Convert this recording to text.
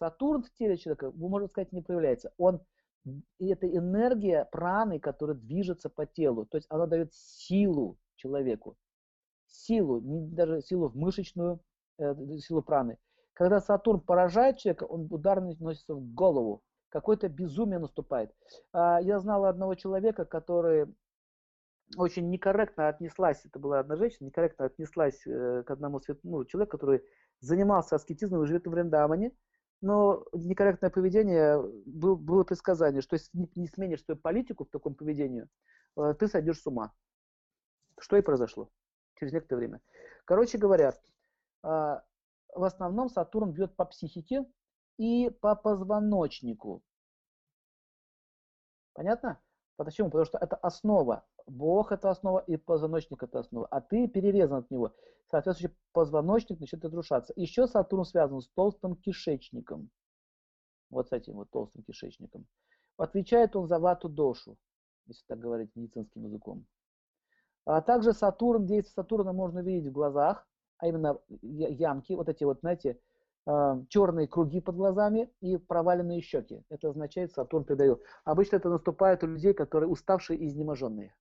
Сатурн в теле человека, вы можете сказать, не проявляется. Он и это энергия праны, которая движется по телу. То есть она дает силу человеку. Силу, не даже силу в мышечную, э, силу праны. Когда Сатурн поражает человека, он удар наносится в голову. Какое-то безумие наступает. А, я знал одного человека, который очень некорректно отнеслась, это была одна женщина, некорректно отнеслась э, к одному ну, человеку, который занимался аскетизмом и живет в Вриндаване, но некорректное поведение, был, было предсказание, что если не, не сменишь свою политику в таком поведении, э, ты сойдешь с ума. Что и произошло через некоторое время. Короче говоря, э, в основном Сатурн бьет по психике и по позвоночнику. Понятно? Почему? Потому что это основа. Бог это основа и позвоночник это основа. А ты перерезан от него. Соответственно, позвоночник начнет разрушаться. Еще Сатурн связан с толстым кишечником. Вот с этим вот толстым кишечником. Отвечает он за вату дошу, если так говорить медицинским языком. А также Сатурн, действие Сатурна можно видеть в глазах, а именно ямки, вот эти вот, знаете, а, черные круги под глазами и проваленные щеки. Это означает, Сатурн придает. Обычно это наступает у людей, которые уставшие и изнеможенные.